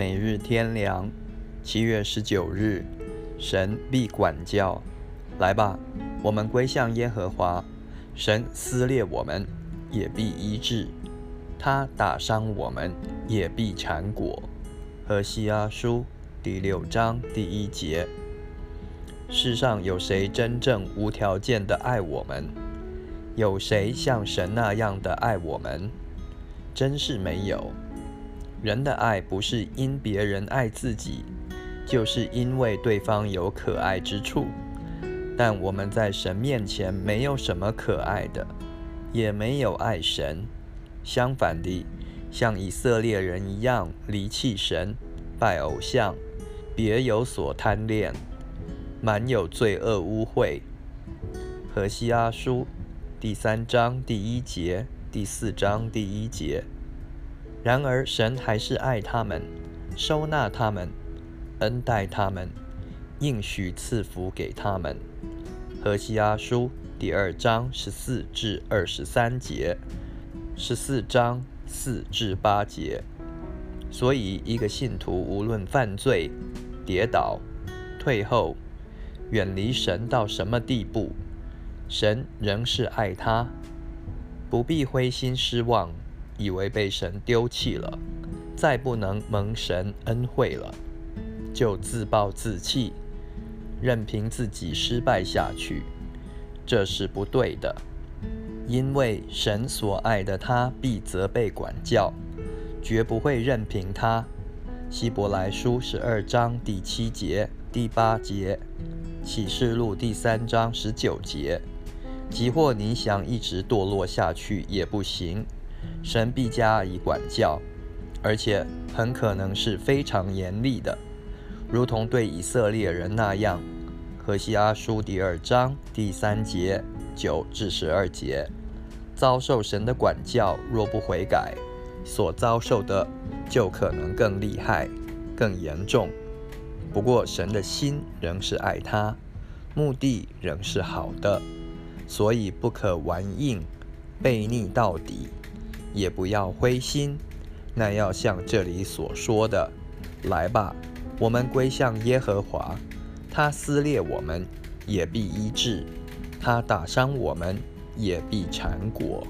每日天良，七月十九日，神必管教。来吧，我们归向耶和华。神撕裂我们，也必医治；他打伤我们，也必缠果。何西阿书第六章第一节。世上有谁真正无条件的爱我们？有谁像神那样的爱我们？真是没有。人的爱不是因别人爱自己，就是因为对方有可爱之处。但我们在神面前没有什么可爱的，也没有爱神。相反地，像以色列人一样离弃神、拜偶像，别有所贪恋，满有罪恶污秽。何西阿书第三章第一节、第四章第一节。然而，神还是爱他们，收纳他们，恩待他们，应许赐福给他们。何西阿书第二章十四至二十三节，十四章四至八节。所以，一个信徒无论犯罪、跌倒、退后、远离神到什么地步，神仍是爱他，不必灰心失望。以为被神丢弃了，再不能蒙神恩惠了，就自暴自弃，任凭自己失败下去，这是不对的。因为神所爱的他必责备管教，绝不会任凭他。希伯来书十二章第七节、第八节，启示录第三章十九节，即或你想一直堕落下去也不行。神必加以管教，而且很可能是非常严厉的，如同对以色列人那样。何西阿书第二章第三节九至十二节，遭受神的管教，若不悔改，所遭受的就可能更厉害、更严重。不过神的心仍是爱他，目的仍是好的，所以不可顽硬、悖逆到底。也不要灰心，那要像这里所说的，来吧，我们归向耶和华，他撕裂我们，也必医治；他打伤我们，也必缠裹。